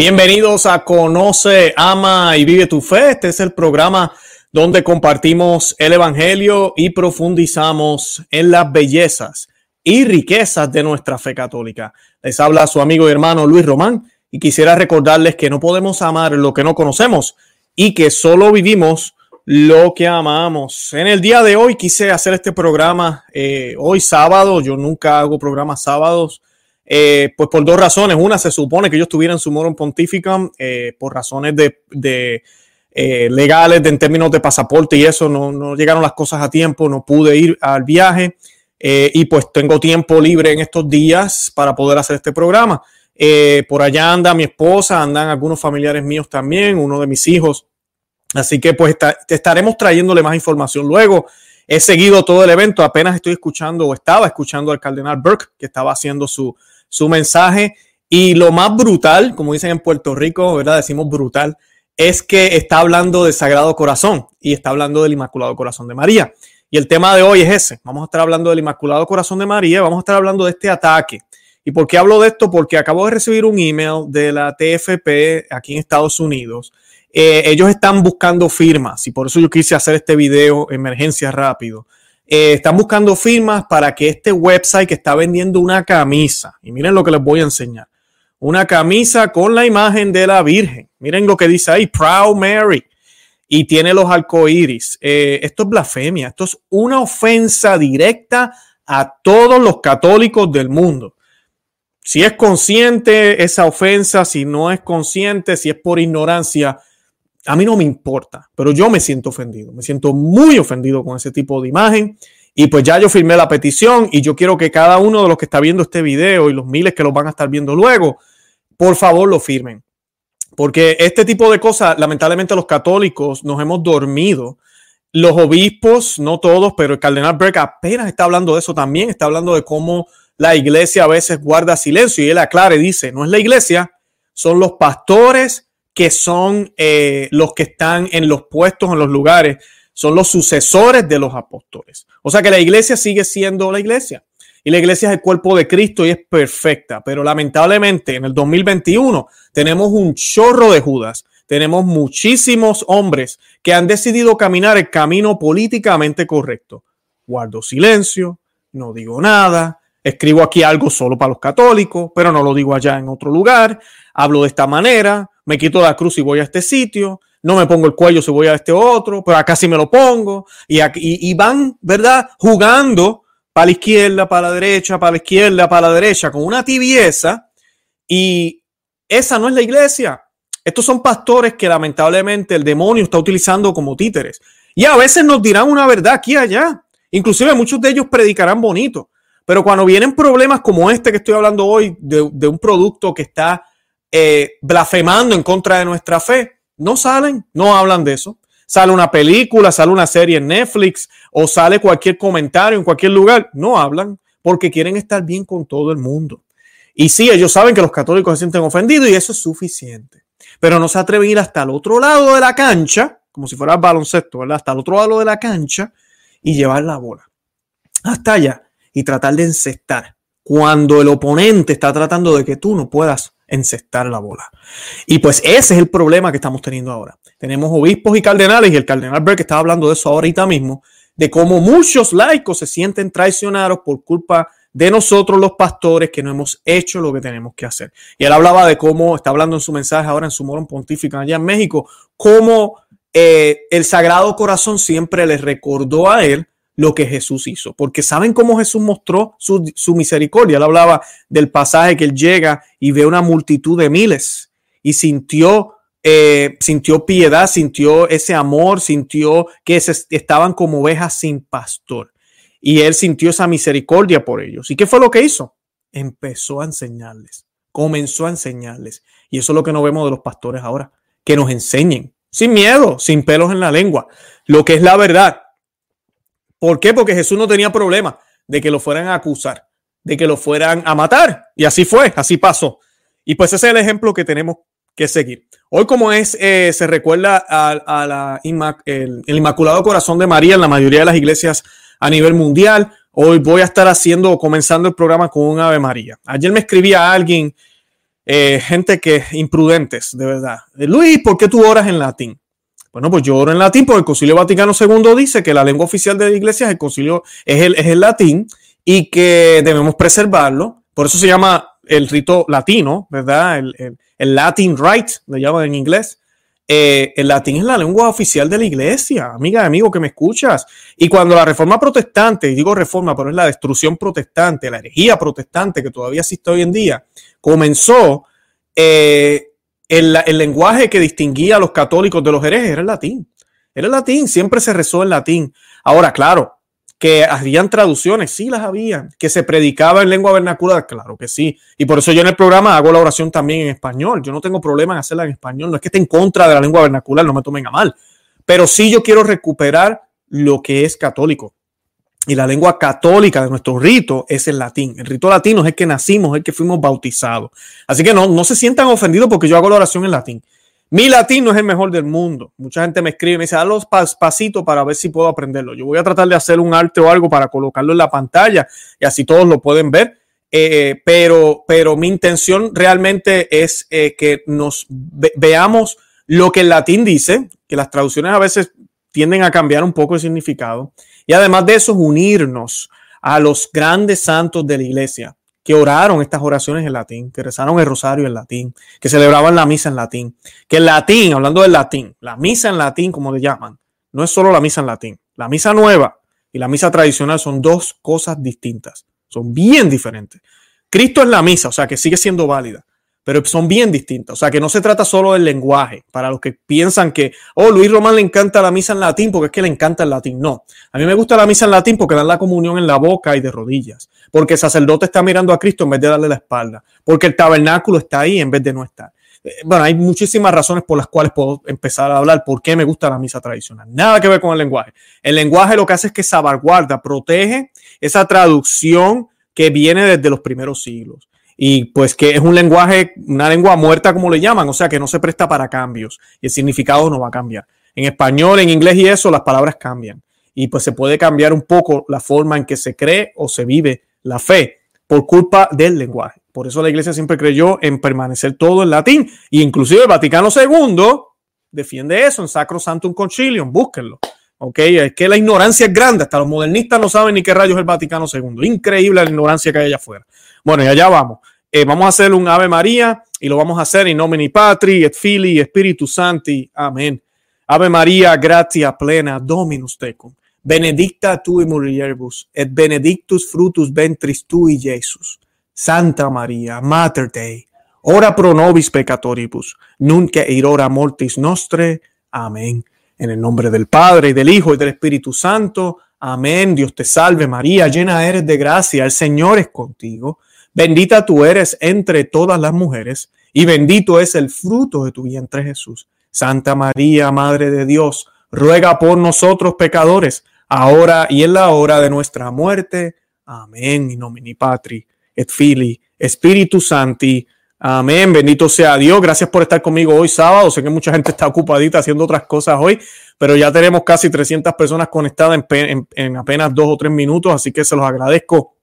Bienvenidos a Conoce, Ama y Vive tu Fe. Este es el programa donde compartimos el Evangelio y profundizamos en las bellezas y riquezas de nuestra fe católica. Les habla su amigo y hermano Luis Román y quisiera recordarles que no podemos amar lo que no conocemos y que solo vivimos lo que amamos. En el día de hoy quise hacer este programa, eh, hoy sábado, yo nunca hago programas sábados eh, pues por dos razones. Una, se supone que yo estuviera en su morum pontificum eh, por razones de, eh, legales, de, en términos de pasaporte y eso, no, llegaron las cosas a tiempo, no pude ir al viaje y pues tengo tiempo libre en estos días para poder hacer este programa. por allá anda mi esposa, andan algunos familiares míos también, uno de mis hijos. Así que pues te estaremos trayéndole más información luego. He seguido todo el evento, apenas estoy escuchando o estaba escuchando al cardenal Burke que estaba haciendo su, su mensaje. Y lo más brutal, como dicen en Puerto Rico, ¿verdad? Decimos brutal, es que está hablando del Sagrado Corazón y está hablando del Inmaculado Corazón de María. Y el tema de hoy es ese. Vamos a estar hablando del Inmaculado Corazón de María, vamos a estar hablando de este ataque. ¿Y por qué hablo de esto? Porque acabo de recibir un email de la TFP aquí en Estados Unidos. Eh, ellos están buscando firmas y por eso yo quise hacer este video emergencia rápido eh, están buscando firmas para que este website que está vendiendo una camisa, y miren lo que les voy a enseñar, una camisa con la imagen de la Virgen. Miren lo que dice ahí, Proud Mary. Y tiene los arcoíris. Eh, esto es blasfemia. Esto es una ofensa directa a todos los católicos del mundo. Si es consciente esa ofensa, si no es consciente, si es por ignorancia, a mí no me importa, pero yo me siento ofendido, me siento muy ofendido con ese tipo de imagen. Y pues ya yo firmé la petición y yo quiero que cada uno de los que está viendo este video y los miles que lo van a estar viendo luego, por favor lo firmen. Porque este tipo de cosas, lamentablemente los católicos nos hemos dormido. Los obispos, no todos, pero el cardenal Berg apenas está hablando de eso también, está hablando de cómo la iglesia a veces guarda silencio y él aclara y dice, no es la iglesia, son los pastores que son eh, los que están en los puestos, en los lugares, son los sucesores de los apóstoles. O sea que la iglesia sigue siendo la iglesia. Y la iglesia es el cuerpo de Cristo y es perfecta. Pero lamentablemente en el 2021 tenemos un chorro de Judas. Tenemos muchísimos hombres que han decidido caminar el camino políticamente correcto. Guardo silencio, no digo nada, escribo aquí algo solo para los católicos, pero no lo digo allá en otro lugar. Hablo de esta manera, me quito la cruz y voy a este sitio, no me pongo el cuello si voy a este otro, pero acá sí me lo pongo. Y, y, van, ¿verdad? Jugando para la izquierda, para la derecha, para la izquierda, para la derecha, con una tibieza. Y esa no es la iglesia. Estos son pastores que lamentablemente el demonio está utilizando como títeres. Y a veces nos dirán una verdad aquí y allá. Inclusive muchos de ellos predicarán bonito. Pero cuando vienen problemas como este que estoy hablando hoy, de un producto que está eh, blasfemando en contra de nuestra fe. No salen, no hablan de eso. Sale una película, sale una serie en Netflix o sale cualquier comentario en cualquier lugar. No hablan porque quieren estar bien con todo el mundo. Y sí, ellos saben que los católicos se sienten ofendidos y eso es suficiente. Pero no se atreven a ir hasta el otro lado de la cancha, como si fuera el baloncesto, ¿verdad? Hasta el otro lado de la cancha y llevar la bola. Hasta allá y tratar de encestar cuando el oponente está tratando de que tú no puedas encestar la bola. Y pues ese es el problema que estamos teniendo ahora. Tenemos obispos y cardenales, y el cardenal Berg estaba hablando de eso ahorita mismo, de cómo muchos laicos se sienten traicionados por culpa de nosotros los pastores que no hemos hecho lo que tenemos que hacer. Y él hablaba de cómo, está hablando en su mensaje ahora en su morón pontífico allá en México, cómo eh, el Sagrado Corazón siempre le recordó a él lo que Jesús hizo, porque saben cómo Jesús mostró su, misericordia. Él hablaba del pasaje que él llega y ve una multitud de miles y sintió, eh, sintió piedad, sintió ese amor, sintió que estaban como ovejas sin pastor. Y él sintió esa misericordia por ellos. ¿Y qué fue lo que hizo? Empezó a enseñarles, comenzó a enseñarles. Y eso es lo que no vemos de los pastores ahora, que nos enseñen, sin miedo, sin pelos en la lengua, lo que es la verdad ¿Por qué? Porque Jesús no tenía problema de que lo fueran a acusar, de que lo fueran a matar. Y así fue, así pasó. Y pues ese es el ejemplo que tenemos que seguir. Hoy como es, eh, se recuerda a, el, Inmaculado Corazón de María en la mayoría de las iglesias a nivel mundial. Hoy voy a estar haciendo, comenzando el programa con un Ave María. Ayer me escribía alguien eh, gente que imprudentes, de verdad. Luis, ¿por qué tú oras en latín? Bueno, pues yo oro en latín porque el Concilio Vaticano II dice que la lengua oficial de la iglesia es el concilio, es el, es el latín y que debemos preservarlo. Por eso se llama el rito latino, ¿verdad? El, el, Latin Rite, le llaman en inglés. Eh, el latín es la lengua oficial de la iglesia, amiga amigo que me escuchas. Y cuando la reforma protestante, y digo reforma, pero es la destrucción protestante, la herejía protestante que todavía existe hoy en día, comenzó, eh, el, el, lenguaje que distinguía a los católicos de los herejes era el latín. Era el latín, siempre se rezó en latín. Ahora, claro, que habían traducciones, sí las había, que se predicaba en lengua vernacular, claro que sí. Y por eso yo en el programa hago la oración también en español. Yo no tengo problema en hacerla en español. No es que esté en contra de la lengua vernacular, no me tomen a mal. Pero sí yo quiero recuperar lo que es católico. Y la lengua católica de nuestro rito es el latín. El rito latino es el que nacimos, es el que fuimos bautizados. Así que no, no se sientan ofendidos porque yo hago la oración en latín. Mi latín no es el mejor del mundo. Mucha gente me escribe y me dice, haz los pasitos para ver si puedo aprenderlo. Yo voy a tratar de hacer un arte o algo para colocarlo en la pantalla y así todos lo pueden ver. Eh, pero, pero mi intención realmente es eh, que nos veamos lo que el latín dice, que las traducciones a veces tienden a cambiar un poco el significado. Y además de eso, unirnos a los grandes santos de la iglesia que oraron estas oraciones en latín, que rezaron el rosario en latín, que celebraban la misa en latín, que el latín, hablando del latín, la misa en latín, como le llaman, no es solo la misa en latín, la misa nueva y la misa tradicional son dos cosas distintas, son bien diferentes. Cristo es la misa, o sea que sigue siendo válida, pero son bien distintas. O sea, que no se trata solo del lenguaje, para los que piensan que, oh, Luis Román le encanta la misa en latín porque es que le encanta el latín. No, a mí me gusta la misa en latín porque dan la comunión en la boca y de rodillas, porque el sacerdote está mirando a Cristo en vez de darle la espalda, porque el tabernáculo está ahí en vez de no estar. Eh, bueno, hay muchísimas razones por las cuales puedo empezar a hablar por qué me gusta la misa tradicional. Nada que ver con el lenguaje. El lenguaje lo que hace es que salvaguarda, protege esa traducción que viene desde los primeros siglos y pues que es un lenguaje, una lengua muerta como le llaman, o sea que no se presta para cambios y el significado no va a cambiar. En español, en inglés y eso, las palabras cambian y pues se puede cambiar un poco la forma en que se cree o se vive la fe por culpa del lenguaje. Por eso la iglesia siempre creyó en permanecer todo en latín e inclusive el Vaticano II defiende eso en Sacro Santum Concilium, búsquenlo. Ok, es que la ignorancia es grande, hasta los modernistas no saben ni qué rayos es el Vaticano II. Increíble la ignorancia que hay allá afuera. Bueno, y allá vamos. Eh, vamos a hacer un Ave María y lo vamos a hacer en nomine Patri et Filii Spiritus Santi. Amén. Ave María, gratia plena, Dominus tecum. Benedicta tui mulieribus et benedictus frutus ventris tui, Jesus. Santa María, Mater Dei, ora pro nobis peccatoribus, nunc et hora mortis nostre. Amén. En el nombre del Padre, y del Hijo, y del Espíritu Santo. Amén. Dios te salve María, llena eres de gracia, el Señor es contigo. Bendita tú eres entre todas las mujeres, y bendito es el fruto de tu vientre Jesús. Santa María, Madre de Dios, ruega por nosotros pecadores, ahora y en la hora de nuestra muerte. Amén. In nomine Patri, et Fili, Espíritu Santi. Amén. Bendito sea Dios. Gracias por estar conmigo hoy sábado. Sé que mucha gente está ocupadita haciendo otras cosas hoy, pero ya tenemos casi 300 personas conectadas en, apenas dos o tres minutos, así que se los agradezco.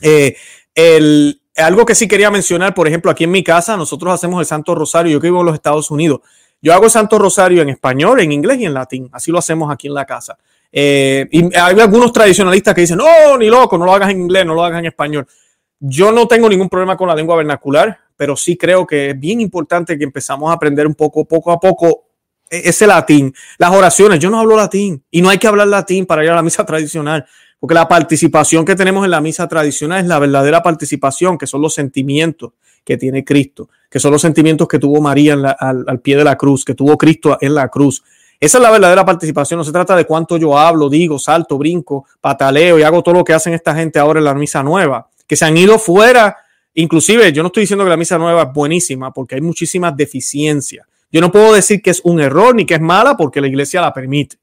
Eh, el, algo que sí quería mencionar, por ejemplo, aquí en mi casa nosotros hacemos el Santo Rosario, yo que vivo en los Estados Unidos, yo hago el Santo Rosario en español, en inglés y en latín, así lo hacemos aquí en la casa. Eh, y hay algunos tradicionalistas que dicen, no, ni loco, no lo hagas en inglés, no lo hagas en español. Yo no tengo ningún problema con la lengua vernacular, pero sí creo que es bien importante que empezamos a aprender un poco, poco a poco, e-, ese latín. Las oraciones, yo no hablo latín y no hay que hablar latín para ir a la misa tradicional. Porque la participación que tenemos en la misa tradicional es la verdadera participación, que son los sentimientos que tiene Cristo, que son los sentimientos que tuvo María al, pie de la cruz, que tuvo Cristo en la cruz. Esa es la verdadera participación. No se trata de cuánto yo hablo, digo, salto, brinco, pataleo y hago todo lo que hacen esta gente ahora en la misa nueva, que se han ido fuera. Inclusive, yo no estoy diciendo que la misa nueva es buenísima, porque hay muchísimas deficiencias. Yo no puedo decir que es un error ni que es mala porque la iglesia la permite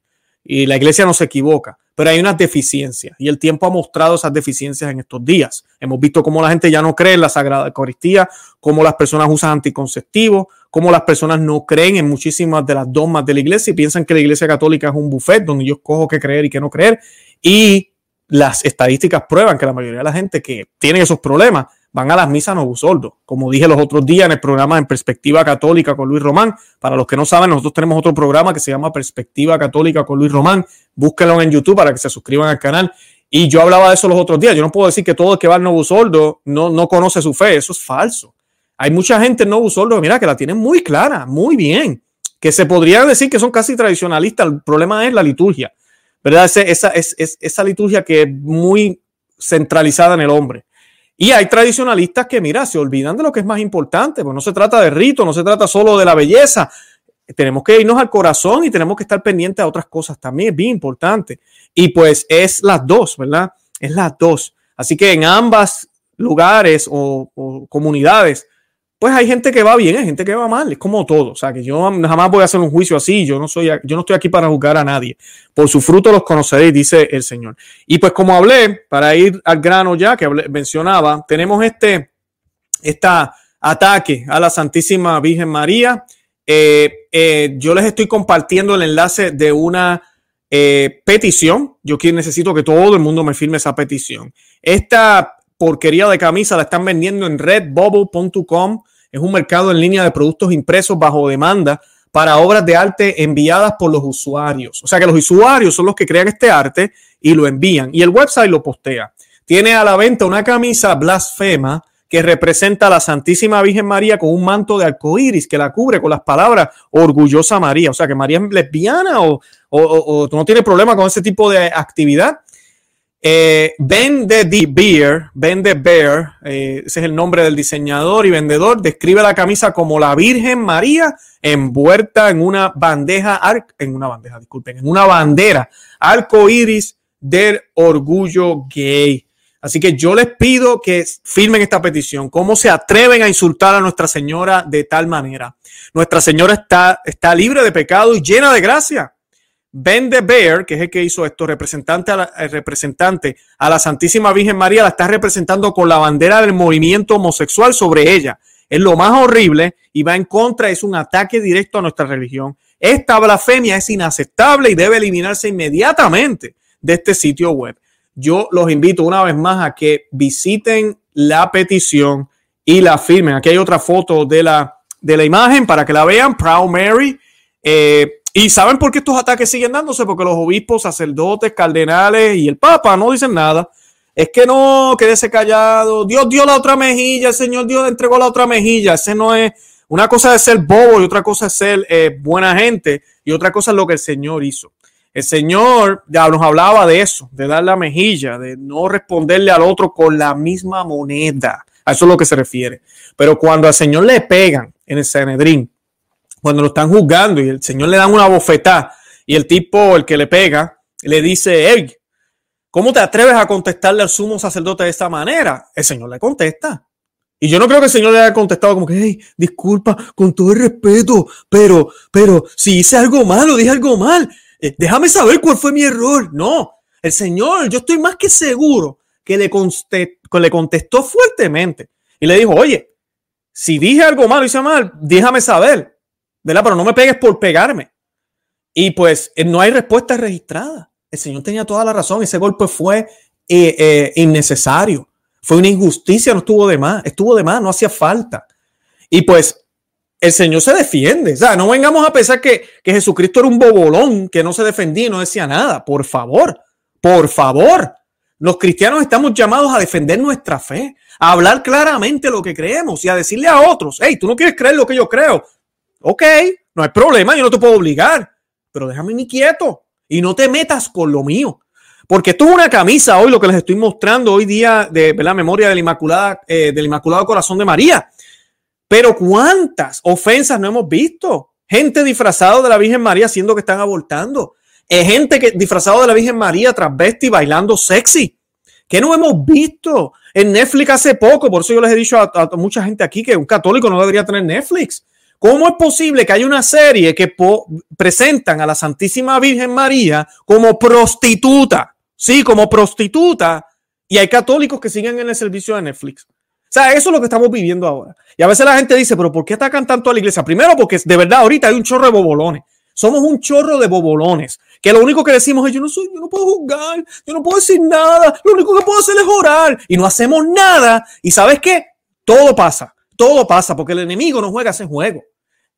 y la iglesia no se equivoca pero hay unas deficiencias y el tiempo ha mostrado esas deficiencias en estos días. Hemos visto cómo la gente ya no cree en la Sagrada Eucaristía, cómo las personas usan anticonceptivos, cómo las personas no creen en muchísimas de las dogmas de la iglesia y piensan que la iglesia católica es un buffet donde yo escojo qué creer y qué no creer. Y las estadísticas prueban que la mayoría de la gente que tiene esos problemas van a las misas Novusoldo. Como dije los otros días en el programa En Perspectiva Católica con Luis Román. Para los que no saben, nosotros tenemos otro programa que se llama Perspectiva Católica con Luis Román. Búsquenlo en YouTube para que se suscriban al canal. Y yo hablaba de eso los otros días. Yo no puedo decir que todo el que va al Novusoldo no, no conoce su fe. Eso es falso. Hay mucha gente en Novusoldo, mira, que la tiene muy clara, muy bien. Que se podría decir que son casi tradicionalistas. El problema es la liturgia. ¿Verdad? Esa, esa liturgia que es muy centralizada en el hombre. Y hay tradicionalistas que, mira, se olvidan de lo que es más importante, pues no se trata de rito, no se trata solo de la belleza. Tenemos que irnos al corazón y tenemos que estar pendientes a otras cosas también, es bien importante. Y pues es las dos, ¿verdad? Es las dos. Así que en ambas lugares o, o comunidades pues hay gente que va bien, hay gente que va mal, es como todo. O sea, que yo jamás voy a hacer un juicio así, yo no soy, yo no estoy aquí para juzgar a nadie. Por su fruto los conoceréis, dice el Señor. Y pues como hablé, para ir al grano ya que mencionaba, tenemos este, esta ataque a la Santísima Virgen María. Eh, eh, yo les estoy compartiendo el enlace de una eh, petición. Yo necesito que todo el mundo me firme esa petición. Esta porquería de camisa la están vendiendo en redbubble.com. Es un mercado en línea de productos impresos bajo demanda para obras de arte enviadas por los usuarios. O sea que los usuarios son los que crean este arte y lo envían. Y el website lo postea. Tiene a la venta una camisa blasfema que representa a la Santísima Virgen María con un manto de arcoíris que la cubre con las palabras orgullosa María. O sea que María es lesbiana o, o no tiene problema con ese tipo de actividad. Eh, ben de Beer, Ben de Bear, eh, ese es el nombre del diseñador y vendedor, describe la camisa como la Virgen María envuelta en una bandeja, en una bandeja, disculpen, en una bandera arco iris del orgullo gay. Así que yo les pido que firmen esta petición. ¿Cómo se atreven a insultar a Nuestra Señora de tal manera? Nuestra Señora está, está libre de pecado y llena de gracia. Ben de Bear, que es el que hizo esto, representante a la, representante a la Santísima Virgen María, la está representando con la bandera del movimiento homosexual sobre ella. Es lo más horrible y va en contra, es un ataque directo a nuestra religión. Esta blasfemia es inaceptable y debe eliminarse inmediatamente de este sitio web. Yo los invito una vez más a que visiten la petición y la firmen. Aquí hay otra foto de la, de la imagen para que la vean. Proud Mary. Eh, ¿Y saben por qué estos ataques siguen dándose? Porque los obispos, sacerdotes, cardenales y el Papa no dicen nada. Es que no, quédese callado. Dios dio la otra mejilla, el Señor Dios entregó la otra mejilla. Ese no es. Una cosa es ser bobo y otra cosa es ser eh, buena gente y otra cosa es lo que el Señor hizo. El Señor ya nos hablaba de eso, de dar la mejilla, de no responderle al otro con la misma moneda. A eso es lo que se refiere. Pero cuando al Señor le pegan en el Sanedrín, cuando lo están juzgando y el Señor le dan una bofetada y el tipo, el que le pega, le dice, hey, ¿cómo te atreves a contestarle al sumo sacerdote de esta manera? El Señor le contesta. Y yo no creo que el Señor le haya contestado como que, hey, disculpa, con todo el respeto, pero, pero, si hice algo malo, dije algo mal, eh, déjame saber cuál fue mi error. No, el Señor, yo estoy más que seguro que le, que le contestó fuertemente y le dijo, oye, si dije algo malo, hice mal, déjame saber. Pero no me pegues por pegarme. Y pues eh, no hay respuesta registrada. El Señor tenía toda la razón. Ese golpe fue eh, eh, innecesario. Fue una injusticia, no estuvo de más. Estuvo de más, no hacía falta. Y pues el Señor se defiende. O sea, no vengamos a pensar que, que Jesucristo era un bobolón que no se defendía y no decía nada. Por favor, por favor. Los cristianos estamos llamados a defender nuestra fe, a hablar claramente lo que creemos y a decirle a otros, hey, tú no quieres creer lo que yo creo, Ok, no hay problema, yo no te puedo obligar, pero déjame ni quieto y no te metas con lo mío. Porque esto es una camisa hoy, lo que les estoy mostrando hoy día de la memoria del, eh, del Inmaculado Corazón de María. Pero cuántas ofensas no hemos visto. Gente disfrazada de la Virgen María haciendo que están abortando. Eh, gente que disfrazada de la Virgen María transvesti bailando sexy. ¿Qué no hemos visto? En Netflix hace poco, por eso yo les he dicho a, a mucha gente aquí que un católico no debería tener Netflix. ¿Cómo es posible que haya una serie que presentan a la Santísima Virgen María como prostituta? Sí, como prostituta. Y hay católicos que siguen en el servicio de Netflix. O sea, eso es lo que estamos viviendo ahora. Y a veces la gente dice, pero ¿por qué atacan tanto a la iglesia? Primero, porque de verdad ahorita hay un chorro de bobolones. Somos un chorro de bobolones que lo único que decimos es yo no soy, yo no puedo juzgar, yo no puedo decir nada, lo único que puedo hacer es orar y no hacemos nada. Y sabes qué? Todo pasa, todo pasa porque el enemigo no juega ese juego.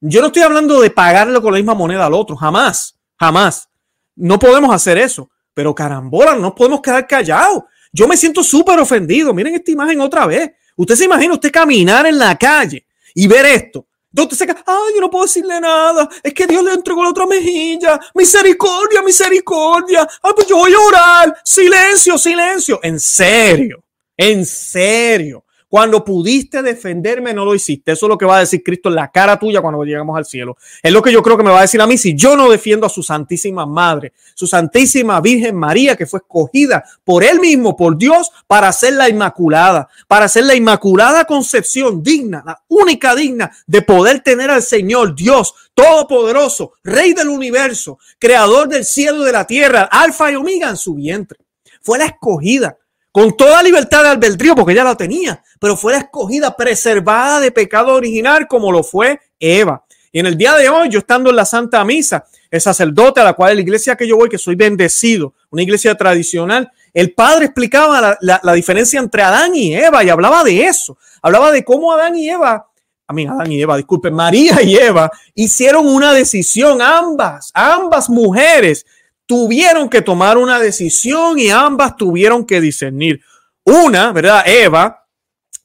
Yo no estoy hablando de pagarle con la misma moneda al otro, jamás, jamás. No podemos hacer eso, pero carambola, no podemos quedar callados. Yo me siento súper ofendido. Miren esta imagen otra vez. Usted se imagina usted caminar en la calle y ver esto ¿Dónde se Ay, yo no puedo decirle nada. Es que Dios le entregó la otra mejilla. Misericordia, misericordia. Ay, pues yo voy a orar. Silencio, silencio. En serio. En serio. Cuando pudiste defenderme, no lo hiciste. Eso es lo que va a decir Cristo en la cara tuya cuando llegamos al cielo. Es lo que yo creo que me va a decir a mí si yo no defiendo a su Santísima Madre, su Santísima Virgen María, que fue escogida por Él mismo, por Dios, para ser la Inmaculada, para ser la Inmaculada Concepción digna, la única digna de poder tener al Señor Dios Todopoderoso, Rey del universo, Creador del cielo y de la tierra, Alfa y Omega en su vientre. Fue la escogida con toda libertad de albedrío, porque ella la tenía, pero fue escogida, preservada de pecado original, como lo fue Eva. Y en el día de hoy, yo estando en la Santa Misa, el sacerdote a la cual la iglesia que yo voy, que soy bendecido, una iglesia tradicional, el padre explicaba la, diferencia entre Adán y Eva y hablaba de eso. Hablaba de cómo Adán y Eva, a mí Adán y Eva, disculpen, María y Eva hicieron una decisión, ambas, ambas mujeres tuvieron que tomar una decisión y ambas tuvieron que discernir. Una, ¿verdad? Eva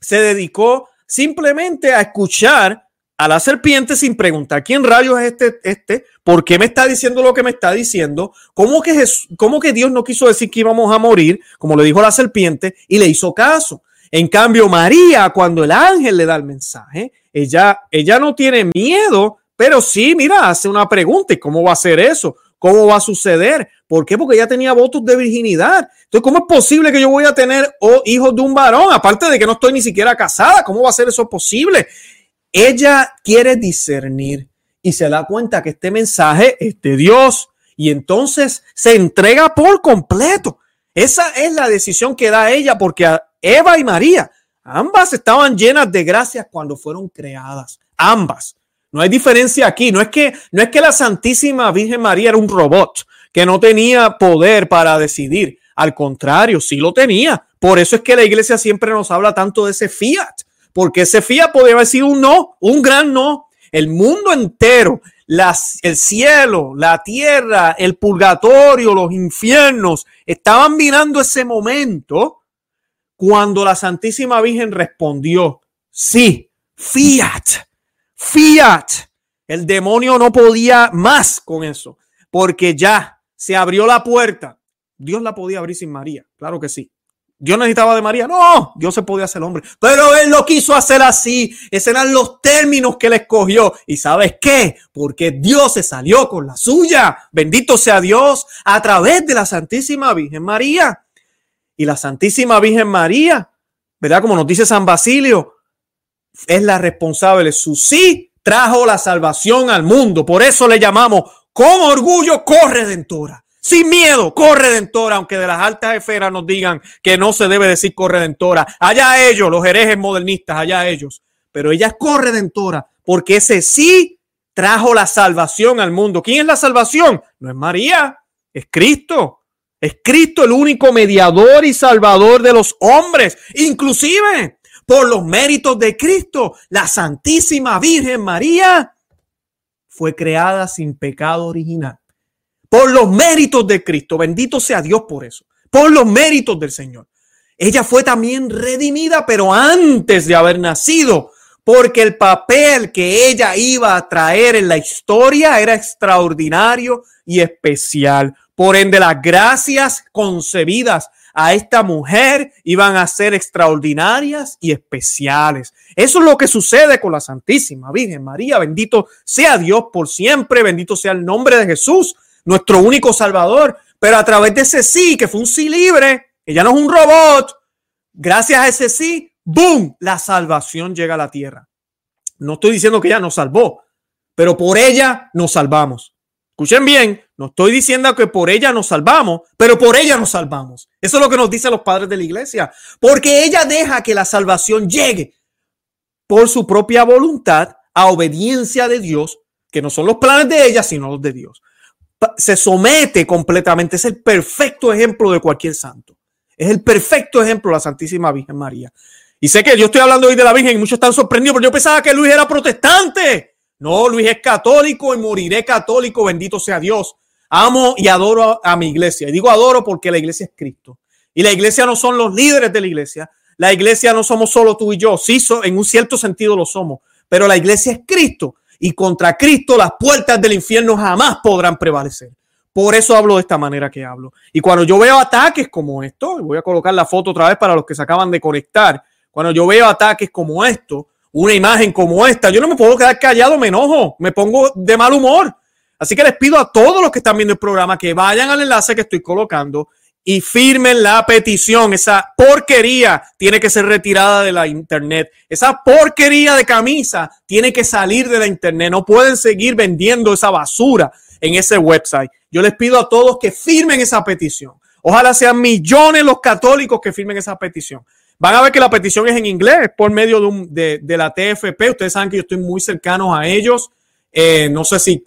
se dedicó simplemente a escuchar a la serpiente sin preguntar quién rayos es este, este, por qué me está diciendo lo que me está diciendo, cómo que, cómo que Dios no quiso decir que íbamos a morir, como le dijo la serpiente, y le hizo caso. En cambio, María, cuando el ángel le da el mensaje, ella, ella no tiene miedo, pero sí, mira, hace una pregunta, ¿y cómo va a ser eso? ¿Cómo va a suceder? ¿Por qué? Porque ella tenía votos de virginidad. Entonces, ¿cómo es posible que yo voy a tener oh, hijos de un varón? Aparte de que no estoy ni siquiera casada, ¿cómo va a ser eso posible? Ella quiere discernir y se da cuenta que este mensaje es de Dios y entonces se entrega por completo. Esa es la decisión que da ella porque Eva y María, ambas estaban llenas de gracias cuando fueron creadas, ambas. No hay diferencia aquí. No es que, no es que la Santísima Virgen María era un robot que no tenía poder para decidir. Al contrario, sí lo tenía. Por eso es que la iglesia siempre nos habla tanto de ese fiat, porque ese fiat podía haber sido un no, un gran no. El mundo entero, el cielo, la tierra, el purgatorio, los infiernos, estaban mirando ese momento cuando la Santísima Virgen respondió, sí, fiat, Fiat. El demonio no podía más con eso, porque ya se abrió la puerta. Dios la podía abrir sin María, claro que sí. Dios necesitaba de María, no, Dios se podía hacer hombre, pero él lo quiso hacer así. Esos eran los términos que él escogió. ¿Y sabes qué? Porque Dios se salió con la suya. Bendito sea Dios a través de la Santísima Virgen María. Y la Santísima Virgen María, ¿verdad? Como nos dice San Basilio, es la responsable. Su sí trajo la salvación al mundo. Por eso le llamamos con orgullo corredentora. Sin miedo, corredentora, aunque de las altas esferas nos digan que no se debe decir corredentora. Allá ellos, los herejes modernistas, allá ellos. Pero ella es corredentora porque ese sí trajo la salvación al mundo. ¿Quién es la salvación? No es María, es Cristo. Es Cristo el único mediador y salvador de los hombres. Inclusive por los méritos de Cristo, la Santísima Virgen María fue creada sin pecado original. Por los méritos de Cristo, bendito sea Dios por eso, por los méritos del Señor. Ella fue también redimida, pero antes de haber nacido, porque el papel que ella iba a traer en la historia era extraordinario y especial. Por ende, las gracias concebidas a esta mujer iban a ser extraordinarias y especiales. Eso es lo que sucede con la Santísima Virgen María. Bendito sea Dios por siempre, bendito sea el nombre de Jesús, nuestro único Salvador. Pero a través de ese sí, que fue un sí libre, ella no es un robot, gracias a ese sí, ¡boom!, la salvación llega a la tierra. No estoy diciendo que ella nos salvó, pero por ella nos salvamos. Escuchen bien, no estoy diciendo que por ella nos salvamos, pero por ella nos salvamos. Eso es lo que nos dicen los padres de la iglesia, porque ella deja que la salvación llegue por su propia voluntad a obediencia de Dios, que no son los planes de ella, sino los de Dios. se somete completamente. Es el perfecto ejemplo de cualquier santo. Es el perfecto ejemplo de la Santísima Virgen María. Y sé que yo estoy hablando hoy de la Virgen y muchos están sorprendidos, pero yo pensaba que Luis era protestante. No, Luis es católico y moriré católico, bendito sea Dios. Amo y adoro a, mi iglesia. Y digo adoro porque la iglesia es Cristo. Y la iglesia no son los líderes de la iglesia. La iglesia no somos solo tú y yo. Sí, en un cierto sentido lo somos. Pero la iglesia es Cristo. Y contra Cristo las puertas del infierno jamás podrán prevalecer. Por eso hablo de esta manera que hablo. Y cuando yo veo ataques como esto, voy a colocar la foto otra vez para los que se acaban de conectar. Cuando yo veo ataques como esto, una imagen como esta, yo no me puedo quedar callado, me enojo, me pongo de mal humor. Así que les pido a todos los que están viendo el programa que vayan al enlace que estoy colocando y firmen la petición. Esa porquería tiene que ser retirada de la internet. Esa porquería de camisa tiene que salir de la internet. No pueden seguir vendiendo esa basura en ese website. Yo les pido a todos que firmen esa petición. Ojalá sean millones los católicos que firmen esa petición. Van a ver que la petición es en inglés por medio de, la TFP. Ustedes saben que yo estoy muy cercano a ellos. Eh, no sé si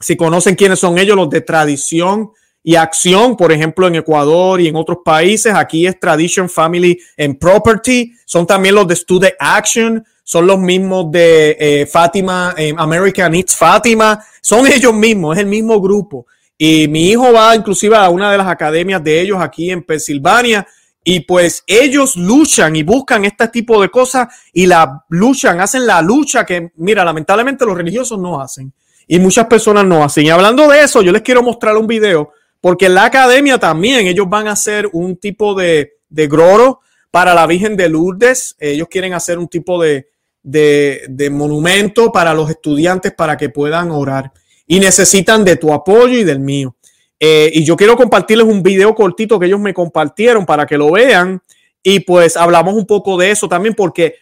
si conocen quiénes son ellos, los de tradición y acción, por ejemplo, en Ecuador y en otros países, aquí es Tradition Family and Property, son también los de Student Action, son los mismos de eh, Fátima, eh, American Needs Fátima, son ellos mismos, es el mismo grupo. Y mi hijo va inclusive a una de las academias de ellos aquí en Pensilvania. Y pues ellos luchan y buscan este tipo de cosas y la luchan, hacen la lucha que, mira, lamentablemente los religiosos no hacen y muchas personas no hacen. Y hablando de eso, yo les quiero mostrar un video porque en la academia también ellos van a hacer un tipo de, de groro para la Virgen de Lourdes. Ellos quieren hacer un tipo de, de, monumento para los estudiantes para que puedan orar. Y necesitan de tu apoyo y del mío. Eh, y yo quiero compartirles un video cortito que ellos me compartieron para que lo vean. Y pues hablamos un poco de eso también porque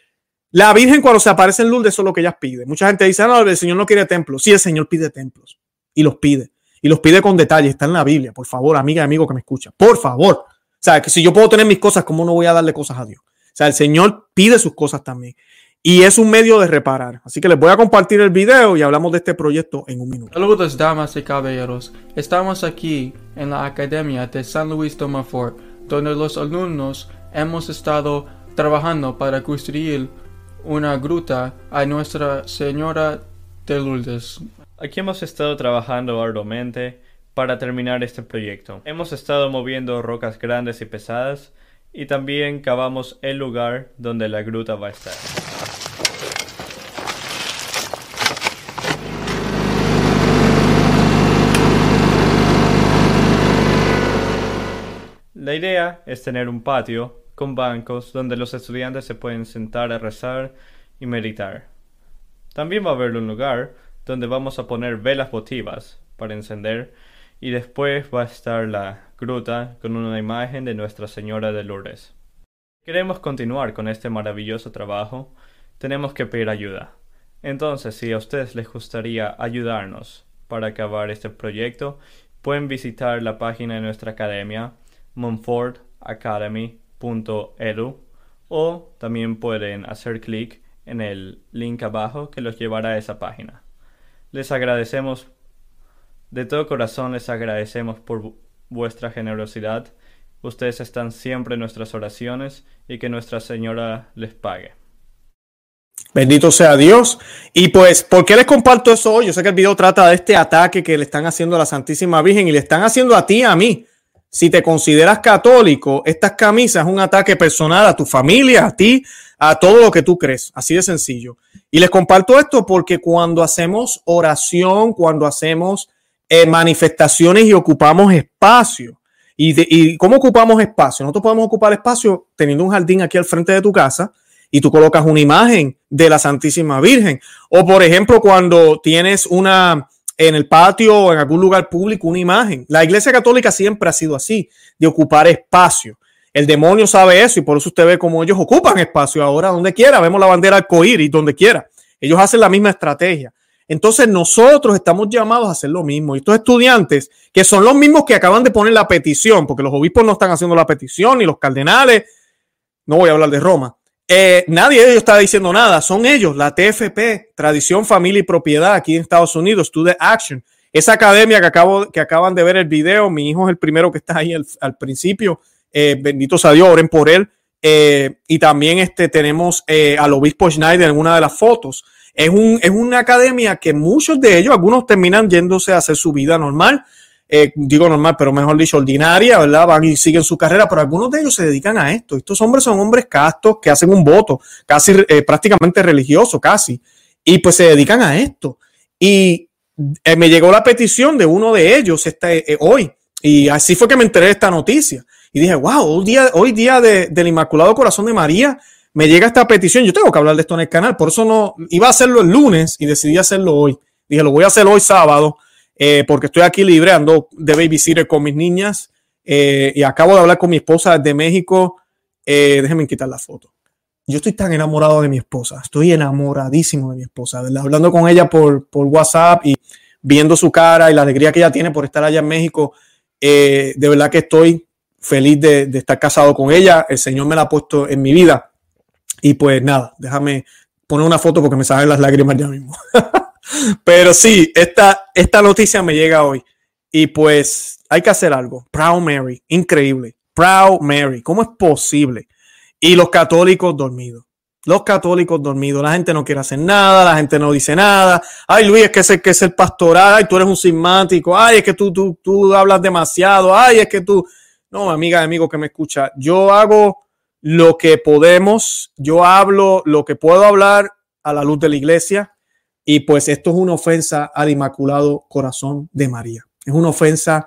la Virgen cuando se aparece en Lourdes, eso es lo que ella pide. Mucha gente dice, no, el Señor no quiere templos. Sí, el Señor pide templos y los pide. Y los pide con detalle. Está en la Biblia. Por favor, amiga y amigo que me escucha. Por favor. O sea, que si yo puedo tener mis cosas, ¿cómo no voy a darle cosas a Dios? O sea, el Señor pide sus cosas también. Y es un medio de reparar. Así que les voy a compartir el video y hablamos de este proyecto en un minuto. Saludos, damas y caballeros. Estamos aquí en la Academia de San Luis de Monfort, donde los alumnos hemos estado trabajando para construir una gruta a Nuestra Señora de Lourdes. Aquí hemos estado trabajando arduamente para terminar este proyecto. Hemos estado moviendo rocas grandes y pesadas y también cavamos el lugar donde la gruta va a estar. La idea es tener un patio con bancos donde los estudiantes se pueden sentar a rezar y meditar. También va a haber un lugar donde vamos a poner velas votivas para encender y después va a estar la gruta con una imagen de Nuestra Señora de Lourdes. Queremos continuar con este maravilloso trabajo, tenemos que pedir ayuda. Entonces, si a ustedes les gustaría ayudarnos para acabar este proyecto, pueden visitar la página de nuestra academia, Montfort Academy o también pueden hacer clic en el link abajo que los llevará a esa página. Les agradecemos, de todo corazón les agradecemos por vuestra generosidad. Ustedes están siempre en nuestras oraciones y que Nuestra Señora les pague. Bendito sea Dios. Y pues, ¿por qué les comparto eso hoy? Yo sé que el video trata de este ataque que le están haciendo a la Santísima Virgen y le están haciendo a ti, a mí si te consideras católico, estas camisas es un ataque personal a tu familia, a ti, a todo lo que tú crees. Así de sencillo. Y les comparto esto porque cuando hacemos oración, cuando hacemos eh, manifestaciones y ocupamos espacio, ¿y, ¿y cómo ocupamos espacio? Nosotros podemos ocupar espacio teniendo un jardín aquí al frente de tu casa y tú colocas una imagen de la Santísima Virgen. O por ejemplo, cuando tienes una en el patio o en algún lugar público una imagen. La Iglesia Católica siempre ha sido así, de ocupar espacio. El demonio sabe eso y por eso usted ve cómo ellos ocupan espacio ahora donde quiera. Vemos la bandera arcoíris donde quiera. Ellos hacen la misma estrategia. Entonces nosotros estamos llamados a hacer lo mismo. Y estos estudiantes, que son los mismos que acaban de poner la petición, porque los obispos no están haciendo la petición, ni los cardenales, no voy a hablar de Roma, eh, nadie de ellos está diciendo nada, son ellos, la TFP, Tradición, Familia y Propiedad aquí en Estados Unidos, Student Action. esa academia que, acabo, que acaban de ver el video, mi hijo es el primero que está ahí al, principio. Eh, bendito sea Dios, oren por él. Eh, y también este, tenemos eh, al obispo Schneider en una de las fotos. Es, un, es una academia que muchos de ellos, algunos terminan yéndose a hacer su vida normal, digo normal, pero mejor dicho, ordinaria, ¿verdad? Van y siguen su carrera, pero algunos de ellos se dedican a esto. Estos hombres son hombres castos que hacen un voto, casi prácticamente religioso, casi, y pues se dedican a esto. Y eh, me llegó la petición de uno de ellos este, eh, hoy. Y así fue que me enteré de esta noticia. Y dije, wow, hoy día, hoy día del Inmaculado Corazón de María, me llega esta petición. Yo tengo que hablar de esto en el canal. Por eso no iba a hacerlo el lunes y decidí hacerlo hoy. Dije, lo voy a hacer hoy sábado, eh, porque estoy aquí libre, ando de babysitter con mis niñas. y acabo de hablar con mi esposa desde México. déjenme quitar la foto yo estoy tan enamorado de mi esposa, estoy enamoradísimo de mi esposa, hablando con ella por, por, WhatsApp y viendo su cara y la alegría que ella tiene por estar allá en México, eh, de verdad que estoy feliz de, de, estar casado con ella, el Señor me la ha puesto en mi vida y pues nada, déjame poner una foto porque me salen las lágrimas ya mismo. Pero sí, esta, esta noticia me llega hoy y pues hay que hacer algo. Proud Mary, increíble. Proud Mary, ¿cómo es posible? Y los católicos dormidos. Los católicos dormidos. La gente no quiere hacer nada, la gente no dice nada. Ay, Luis, es que es el, que es el pastoral. Ay, tú eres un simático. Ay, es que tú, tú, tú hablas demasiado. Ay, es que tú. No, amiga, amigo que me escucha. Yo hago lo que podemos. Yo hablo lo que puedo hablar a la luz de la iglesia. Y pues esto es una ofensa al Inmaculado Corazón de María. Es una ofensa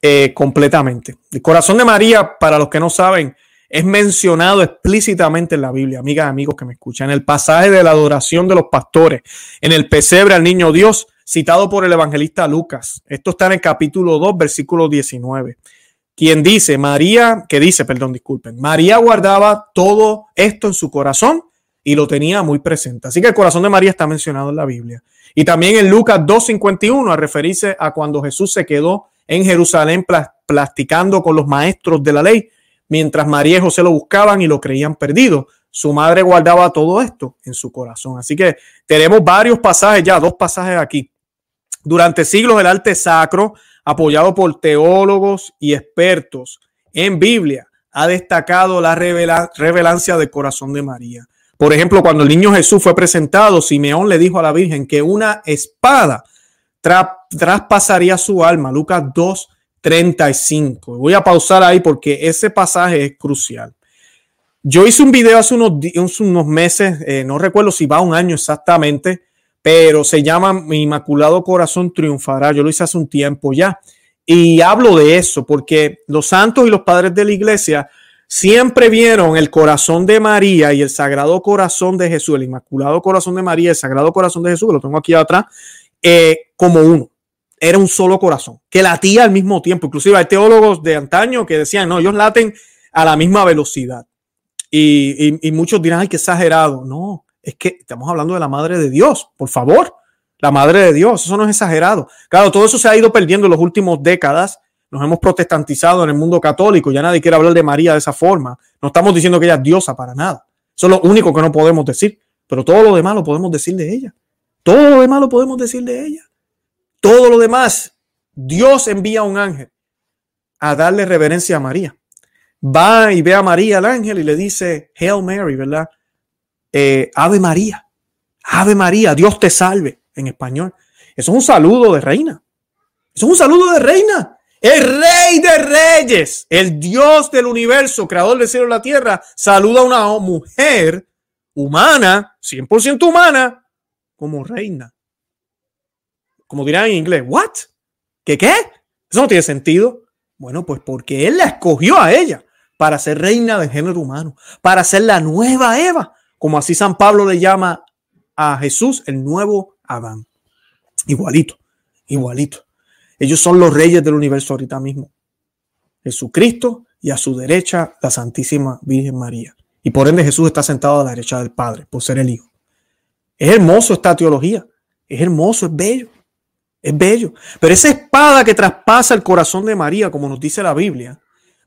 eh, completamente. El corazón de María, para los que no saben, es mencionado explícitamente en la Biblia, amigas y amigos que me escuchan, en el pasaje de la adoración de los pastores, en el pesebre al niño Dios, citado por el evangelista Lucas. Esto está en el capítulo 2, versículo 19. Quien dice, María, que dice, perdón, disculpen, María guardaba todo esto en su corazón y lo tenía muy presente. Así que el corazón de María está mencionado en la Biblia. Y también en Lucas 2.51, a referirse a cuando Jesús se quedó en Jerusalén plasticando con los maestros de la ley, Mientras María y José lo buscaban y lo creían perdido, su madre guardaba todo esto en su corazón. Así que tenemos varios pasajes ya, dos pasajes aquí. Durante siglos el arte sacro, apoyado por teólogos y expertos en Biblia, ha destacado la revelancia del corazón de María. Por ejemplo, cuando el niño Jesús fue presentado, Simeón le dijo a la Virgen que una espada traspasaría su alma. Lucas 2, 35. Voy a pausar ahí porque ese pasaje es crucial. Yo hice un video hace unos, meses, eh, no recuerdo si va un año exactamente, pero se llama Mi Inmaculado Corazón Triunfará. Yo lo hice hace un tiempo ya. Y hablo de eso porque los santos y los padres de la iglesia siempre vieron el corazón de María y el sagrado corazón de Jesús, el Inmaculado Corazón de María, el sagrado corazón de Jesús, que lo tengo aquí atrás, eh, como uno era un solo corazón, que latía al mismo tiempo. Inclusive hay teólogos de antaño que decían, no, ellos laten a la misma velocidad. Y, muchos dirán, ay, qué exagerado. No, es que estamos hablando de la Madre de Dios, por favor. La Madre de Dios, eso no es exagerado. Claro, todo eso se ha ido perdiendo en las últimas décadas. Nos hemos protestantizado en el mundo católico. Ya nadie quiere hablar de María de esa forma. No estamos diciendo que ella es diosa para nada. Eso es lo único que no podemos decir. Pero todo lo demás lo podemos decir de ella. Todo lo demás lo podemos decir de ella. Todo lo demás, Dios envía a un ángel a darle reverencia a María. Va y ve a María, el ángel, y le dice, Hail Mary, ¿verdad? Eh, Ave María, Ave María, Dios te salve en español. Eso es un saludo de reina. Eso es un saludo de reina. El rey de reyes, el Dios del universo, creador del cielo y la tierra, saluda a una mujer humana, 100% humana, como reina como dirán en inglés, ¿what? ¿Qué qué? Eso no tiene sentido. Bueno, pues porque él la escogió a ella para ser reina del género humano, para ser la nueva Eva, como así San Pablo le llama a Jesús el nuevo Adán. Igualito, igualito. Ellos son los reyes del universo ahorita mismo. Jesucristo y a su derecha la Santísima Virgen María. Y por ende Jesús está sentado a la derecha del Padre por ser el Hijo. Es hermoso esta teología. Es hermoso, es bello. Es bello. Pero esa espada que traspasa el corazón de María, como nos dice la Biblia,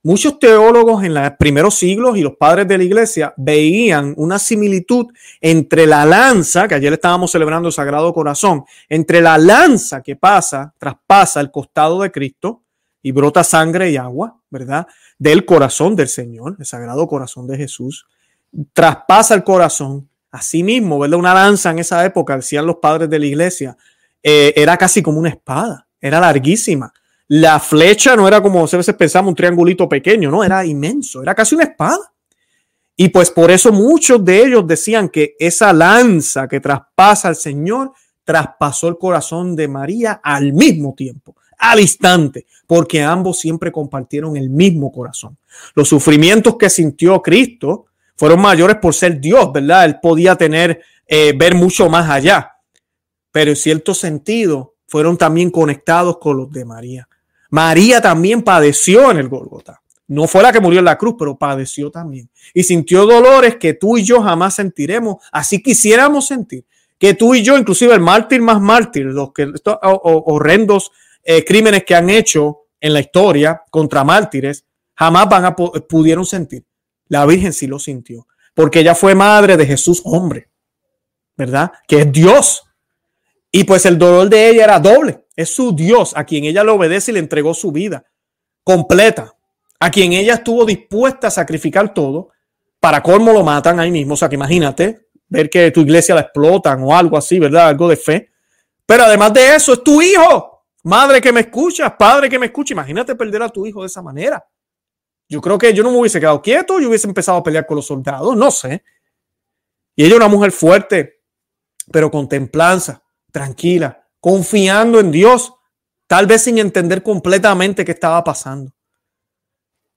Muchos teólogos en los primeros siglos y los padres de la iglesia veían una similitud entre la lanza, que ayer estábamos celebrando el Sagrado Corazón, entre la lanza que pasa, traspasa el costado de Cristo y brota sangre y agua, ¿verdad? Del corazón del Señor, el Sagrado Corazón de Jesús, traspasa el corazón. Asimismo, ¿verdad? Una lanza en esa época, decían los padres de la iglesia, eh, era casi como una espada, era larguísima la flecha no era como a veces pensamos un triangulito pequeño, no, era inmenso, era casi una espada. Y pues por eso muchos de ellos decían que esa lanza que traspasa al Señor traspasó el corazón de María al mismo tiempo, al instante, porque ambos siempre compartieron el mismo corazón. Los sufrimientos que sintió Cristo fueron mayores por ser Dios, ¿verdad? Él podía tener, eh, ver mucho más allá, pero en cierto sentido fueron también conectados con los de María. María también padeció en el Gólgota. No fue la que murió en la cruz, pero padeció también. Y sintió dolores que tú y yo jamás sentiremos. Así quisiéramos sentir. Que tú y yo, inclusive el mártir más mártir, los que estos horrendos eh, crímenes que han hecho en la historia contra mártires, jamás van a pudieron sentir. La Virgen sí lo sintió, porque ella fue madre de Jesús hombre, ¿verdad? Que es Dios. Y pues el dolor de ella era doble. Es su Dios a quien ella le obedece y le entregó su vida completa. A quien ella estuvo dispuesta a sacrificar todo. Para colmo lo matan ahí mismo. O sea que imagínate ver que tu iglesia la explotan o algo así, ¿verdad? Algo de fe. Pero además de eso, es tu hijo. Madre que me escucha, padre que me escucha. Imagínate perder a tu hijo de esa manera. Yo creo que yo no me hubiese quedado quieto, yo hubiese empezado a pelear con los soldados, no sé. Y ella una mujer fuerte, pero con templanza, tranquila, confiando en Dios, tal vez sin entender completamente qué estaba pasando.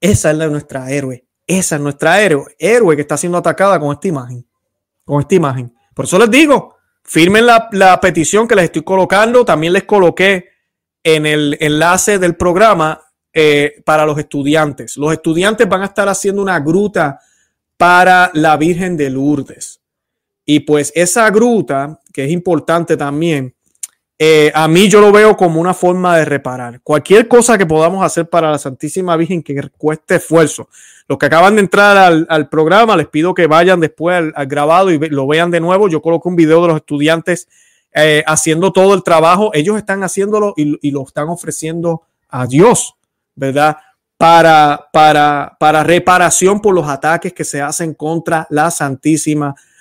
Esa es la nuestra héroe. Esa es nuestra héroe, héroe que está siendo atacada con esta imagen. Con esta imagen. Por eso les digo, firmen la, la petición que les estoy colocando. También les coloqué en el enlace del programa eh, para los estudiantes. Los estudiantes van a estar haciendo una gruta para la Virgen de Lourdes. Y pues esa gruta, que es importante también, eh, a mí yo lo veo como una forma de reparar. Cualquier cosa que podamos hacer para la Santísima Virgen que cueste esfuerzo. Los que acaban de entrar al, programa, les pido que vayan después al, grabado y lo vean de nuevo. Yo coloco un video de los estudiantes eh, haciendo todo el trabajo. Ellos están haciéndolo y, y, lo están ofreciendo a Dios, ¿verdad? Para, para, para reparación por los ataques que se hacen contra la Santísima Virgen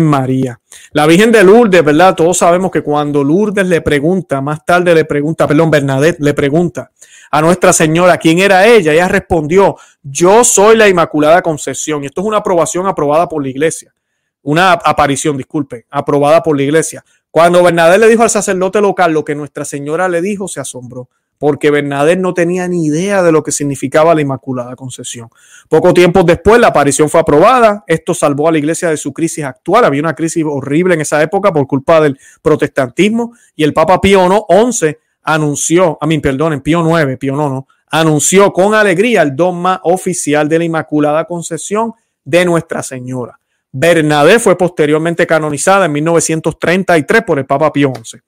María. La Virgen de Lourdes, ¿verdad? Todos sabemos que cuando Lourdes le pregunta, más tarde le pregunta, perdón, Bernadette le pregunta a Nuestra Señora quién era ella, ella respondió, yo soy la Inmaculada Concepción. Y esto es una aprobación aprobada por la iglesia. Una aparición, disculpe, aprobada por la iglesia. Cuando Bernadette le dijo al sacerdote local lo que Nuestra Señora le dijo, se asombró porque Bernadette no tenía ni idea de lo que significaba la Inmaculada Concepción. Poco tiempo después la aparición fue aprobada, esto salvó a la iglesia de su crisis actual, había una crisis horrible en esa época por culpa del protestantismo y el Papa Pío XI anunció, a mí perdonen, Pío IX, Pío IX, anunció con alegría el dogma oficial de la Inmaculada Concepción de Nuestra Señora. Bernadette fue posteriormente canonizada en 1933 por el Papa Pío XI.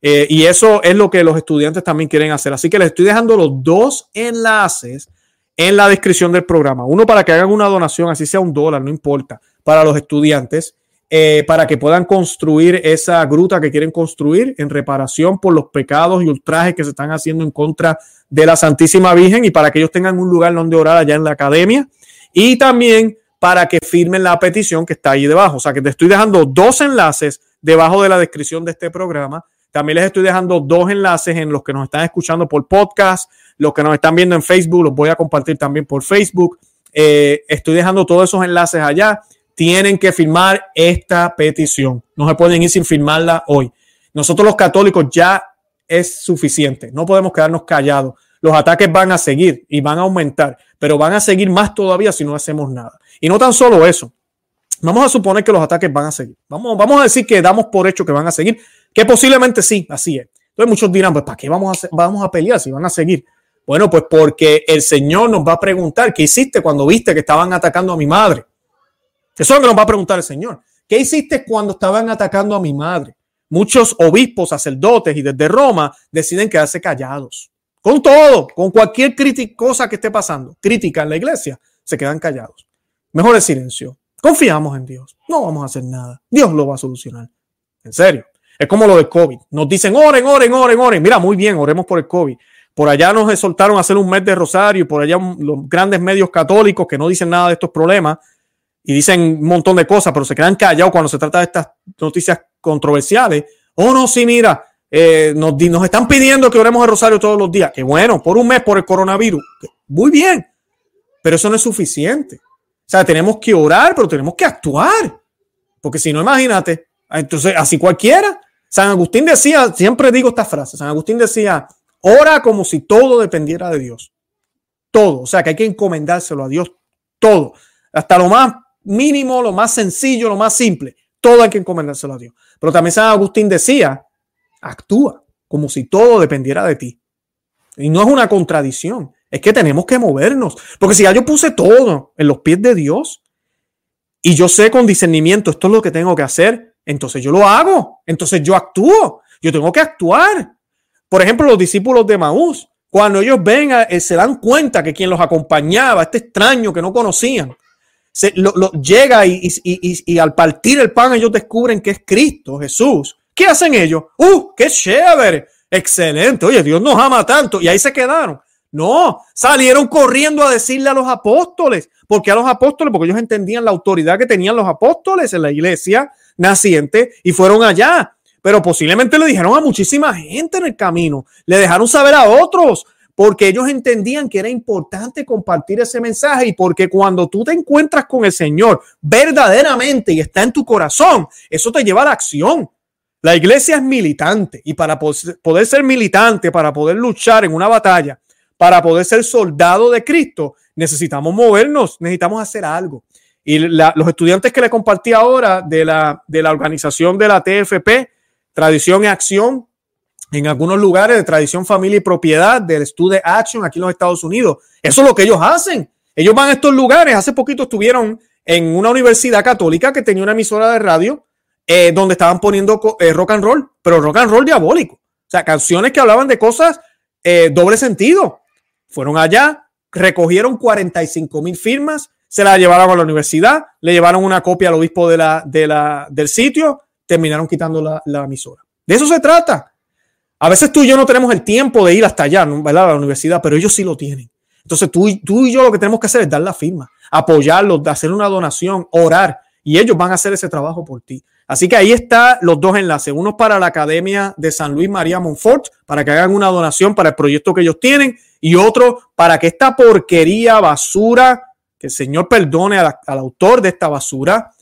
Eh, y eso es lo que los estudiantes también quieren hacer. Así que les estoy dejando los dos enlaces en la descripción del programa. Uno para que hagan una donación, así sea un dólar, no importa, para los estudiantes, eh, para que puedan construir esa gruta que quieren construir en reparación por los pecados y ultrajes que se están haciendo en contra de la Santísima Virgen y para que ellos tengan un lugar donde orar allá en la academia. Y también para que firmen la petición que está ahí debajo. O sea que te estoy dejando dos enlaces debajo de la descripción de este programa también les estoy dejando dos enlaces en los que nos están escuchando por podcast, los que nos están viendo en Facebook, los voy a compartir también por Facebook. Eh, estoy dejando todos esos enlaces allá. Tienen que firmar esta petición. No se pueden ir sin firmarla hoy. Nosotros los católicos ya es suficiente. No podemos quedarnos callados. Los ataques van a seguir y van a aumentar, pero van a seguir más todavía si no hacemos nada. Y no tan solo eso. Vamos a suponer que los ataques van a seguir. Vamos, vamos a decir que damos por hecho que van a seguir, que posiblemente sí, así es. Entonces muchos dirán, pues ¿para qué vamos a, vamos a pelear si van a seguir? Bueno, pues porque el Señor nos va a preguntar, ¿qué hiciste cuando viste que estaban atacando a mi madre? Eso es lo que nos va a preguntar el Señor. ¿Qué hiciste cuando estaban atacando a mi madre? Muchos obispos, sacerdotes y desde Roma deciden quedarse callados. con todo, con cualquier cosa que esté pasando, crítica en la iglesia, se quedan callados. Mejor el silencio. Confiamos en Dios. No vamos a hacer nada. Dios lo va a solucionar. En serio. Es como lo del COVID. Nos dicen, oren, oren, oren, oren. Mira, muy bien, oremos por el COVID. Por allá nos exhortaron a hacer un mes de rosario y por allá los grandes medios católicos que no dicen nada de estos problemas y dicen un montón de cosas, pero se quedan callados cuando se trata de estas noticias controversiales. Oh, no, sí, mira, eh, nos, nos, están pidiendo que oremos el rosario todos los días. Que bueno, por un mes por el coronavirus. Muy bien, pero eso no es suficiente. Sea, tenemos que orar, pero tenemos que actuar. Porque si no, imagínate, entonces así cualquiera. San Agustín decía, siempre digo esta frase, San Agustín decía, Ora como si todo dependiera de Dios. Todo. O sea que hay que encomendárselo a Dios. Todo. Hasta lo más mínimo, lo más sencillo, lo más simple. Todo hay que encomendárselo a Dios. Pero también San Agustín decía, actúa como si todo dependiera de ti. Y no es una contradicción. Es que tenemos que movernos. Porque si ya yo puse todo en los pies de Dios y yo sé con discernimiento esto es lo que tengo que hacer, entonces yo lo hago. Entonces yo actúo. Yo tengo que actuar. Por ejemplo, los discípulos de Maús, cuando ellos ven, eh, se dan cuenta que quien los acompañaba, este extraño que no conocían, se, lo, llega y, y, al partir el pan ellos descubren que es Cristo, Jesús. ¿Qué hacen ellos? ¡Uh, qué chévere! Excelente. Oye, Dios nos ama tanto. Y ahí se quedaron. No, salieron corriendo a decirle a los apóstoles. ¿Por qué a los apóstoles? Porque ellos entendían la autoridad que tenían los apóstoles en la iglesia naciente y fueron allá pero posiblemente le dijeron a muchísima gente en el camino, le dejaron saber a otros, porque ellos entendían que era importante compartir ese mensaje y porque cuando tú te encuentras con el Señor verdaderamente y está en tu corazón, eso te lleva a la acción. La iglesia es militante y para poder ser militante, para poder luchar en una batalla, para poder ser soldado de Cristo, necesitamos movernos, necesitamos hacer algo. Y los estudiantes que le compartí ahora de la, de la organización de la TFP, tradición y acción en algunos lugares de tradición, familia y propiedad, del Stude Action aquí en los Estados Unidos. Eso es lo que ellos hacen. Ellos van a estos lugares. Hace poquito estuvieron en una universidad católica que tenía una emisora de radio eh, donde estaban poniendo eh, rock and roll, pero rock and roll diabólico. O sea, canciones que hablaban de cosas eh, doble sentido. Fueron allá, recogieron 45 mil firmas, se la llevaron a la universidad, le llevaron una copia al obispo de la, de la, del sitio terminaron quitando la, emisora. De eso se trata. A veces tú y yo no tenemos el tiempo de ir hasta allá, ¿verdad? A la universidad, pero ellos sí lo tienen. Entonces tú, tú y yo lo que tenemos que hacer es dar la firma, apoyarlos, hacer una donación, orar, y ellos van a hacer ese trabajo por ti. Así que ahí están los dos enlaces, uno para la Academia de San Luis María Monfort, para que hagan una donación para el proyecto que ellos tienen, y otro para que esta porquería, basura, que el Señor perdone al autor de esta basura,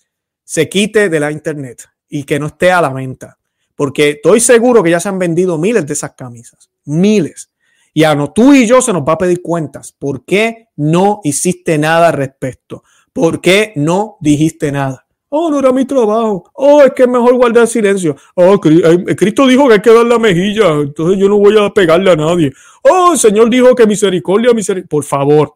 se quite de la internet y que no esté a la venta. Porque estoy seguro que ya se han vendido miles de esas camisas. Miles. Y a no, tú y yo se nos va a pedir cuentas. ¿Por qué no hiciste nada al respecto? ¿Por qué no dijiste nada? Oh, no era mi trabajo. Oh, es que es mejor guardar silencio. Oh, eh, Cristo dijo que hay que dar la mejilla. Entonces yo no voy a pegarle a nadie. Oh, el Señor dijo que misericordia, misericordia. Por favor,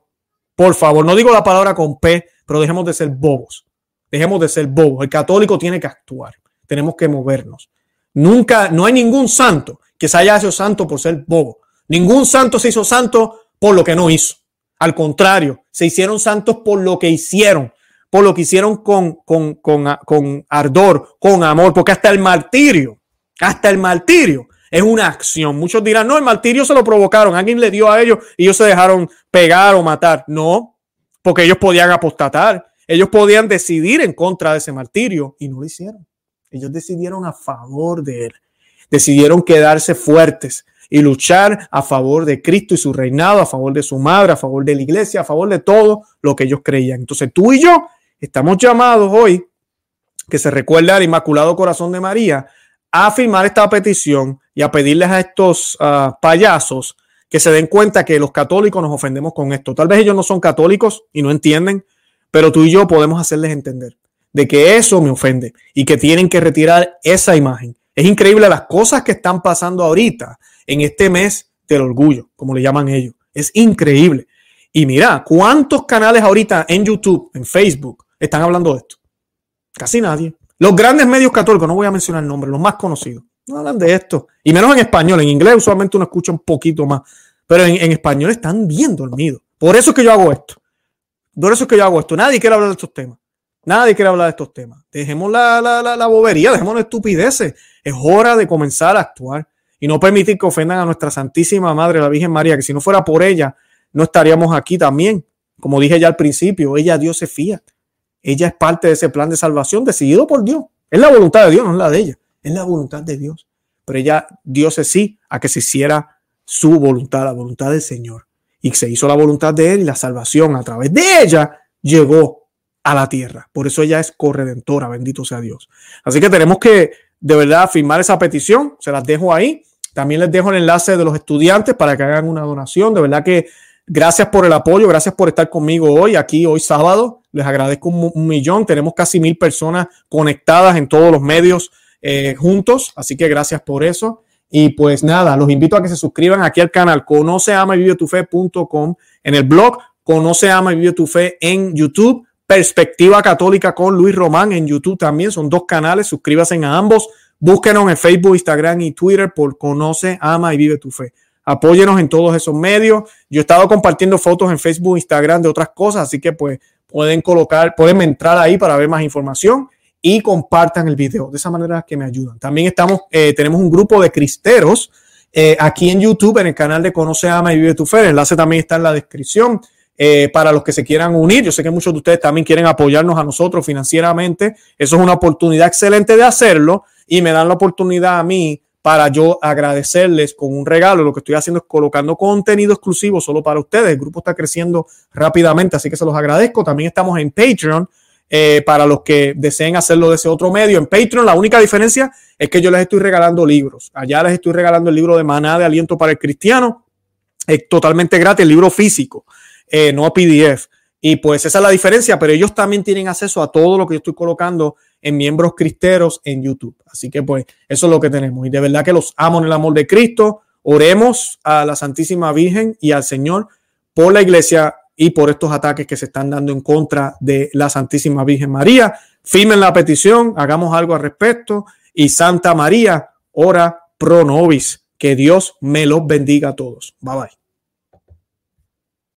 por favor, no digo la palabra con P, pero dejemos de ser bobos. Dejemos de ser bobos. El católico tiene que actuar. Tenemos que movernos. Nunca, no hay ningún santo que se haya hecho santo por ser bobo. Ningún santo se hizo santo por lo que no hizo. Al contrario, se hicieron santos por lo que hicieron, por lo que hicieron con, con, con, con ardor, con amor, porque hasta el martirio, hasta el martirio es una acción. Muchos dirán, no, el martirio se lo provocaron, alguien le dio a ellos y ellos se dejaron pegar o matar. No, porque ellos podían apostatar, ellos podían decidir en contra de ese martirio y no lo hicieron. Ellos decidieron a favor de él. Decidieron quedarse fuertes y luchar a favor de Cristo y su reinado, a favor de su madre, a favor de la iglesia, a favor de todo lo que ellos creían. Entonces tú y yo estamos llamados hoy, que se recuerde al Inmaculado Corazón de María, a firmar esta petición y a pedirles a estos ah, payasos que se den cuenta que los católicos nos ofendemos con esto. Tal vez ellos no son católicos y no entienden, pero tú y yo podemos hacerles entender de que eso me ofende y que tienen que retirar esa imagen. Es increíble las cosas que están pasando ahorita en este mes del orgullo, como le llaman ellos. Es increíble. Y mira, ¿cuántos canales ahorita en YouTube, en Facebook, están hablando de esto? Casi nadie. Los grandes medios católicos, no voy a mencionar el nombre, los más conocidos, no hablan de esto. Y menos en español. En inglés usualmente uno escucha un poquito más. Pero en, español están bien dormidos. Por eso es que yo hago esto. Por eso es que yo hago esto. Nadie quiere hablar de estos temas. Nadie quiere hablar de estos temas. Dejemos la, la, la, la bobería, dejemos las estupideces. Es hora de comenzar a actuar y no permitir que ofendan a nuestra Santísima Madre, la Virgen María, que si no fuera por ella, no estaríamos aquí también. Como dije ya al principio, ella Dios se fía. Ella es parte de ese plan de salvación decidido por Dios. Es la voluntad de Dios, no es la de ella. Es la voluntad de Dios. Pero ella Dios es sí a que se hiciera su voluntad, la voluntad del Señor. Y se hizo la voluntad de Él y la salvación a través de ella llegó a la tierra. Por eso ella es corredentora, bendito sea Dios. Así que tenemos que de verdad firmar esa petición. Se las dejo ahí. También les dejo el enlace de los estudiantes para que hagan una donación. De verdad que gracias por el apoyo, gracias por estar conmigo hoy, aquí hoy sábado. Les agradezco un, millón. Tenemos casi mil personas conectadas en todos los medios eh, juntos, así que gracias por eso. Y pues nada, los invito a que se suscriban aquí al canal Conoce, Ama y Vive tu Fe.com, en el blog Conoce, Ama y Vive tu Fe en YouTube, Perspectiva Católica con Luis Román en YouTube también. Son dos canales, suscríbanse a ambos. Búsquenos en Facebook, Instagram y Twitter por Conoce, Ama y Vive tu Fe. Apóyenos en todos esos medios. Yo he estado compartiendo fotos en Facebook, Instagram de otras cosas, así que pues pueden colocar, pueden entrar ahí para ver más información y compartan el video. De esa manera que me ayudan. También estamos, eh, tenemos un grupo de cristeros eh, aquí en YouTube, en el canal de Conoce, Ama y Vive tu Fe. El enlace también está en la descripción. Eh, para los que se quieran unir. Yo sé que muchos de ustedes también quieren apoyarnos a nosotros financieramente. Eso es una oportunidad excelente de hacerlo y me dan la oportunidad a mí para yo agradecerles con un regalo. Lo que estoy haciendo es colocando contenido exclusivo solo para ustedes. El grupo está creciendo rápidamente, así que se los agradezco. También estamos en Patreon. Eh, para los que deseen hacerlo de ese otro medio. En Patreon la única diferencia es que yo les estoy regalando libros. Allá les estoy regalando el libro de Maná de Aliento para el Cristiano. Es totalmente gratis, el libro físico, eh, no PDF. Y pues esa es la diferencia, pero ellos también tienen acceso a todo lo que yo estoy colocando en miembros cristeros en YouTube. Así que pues eso es lo que tenemos. Y de verdad que los amo en el amor de Cristo. Oremos a la Santísima Virgen y al Señor por la iglesia y por estos ataques que se están dando en contra de la Santísima Virgen María. Firmen la petición, hagamos algo al respecto. Y Santa María, ora pro nobis. Que Dios me los bendiga a todos. Bye bye.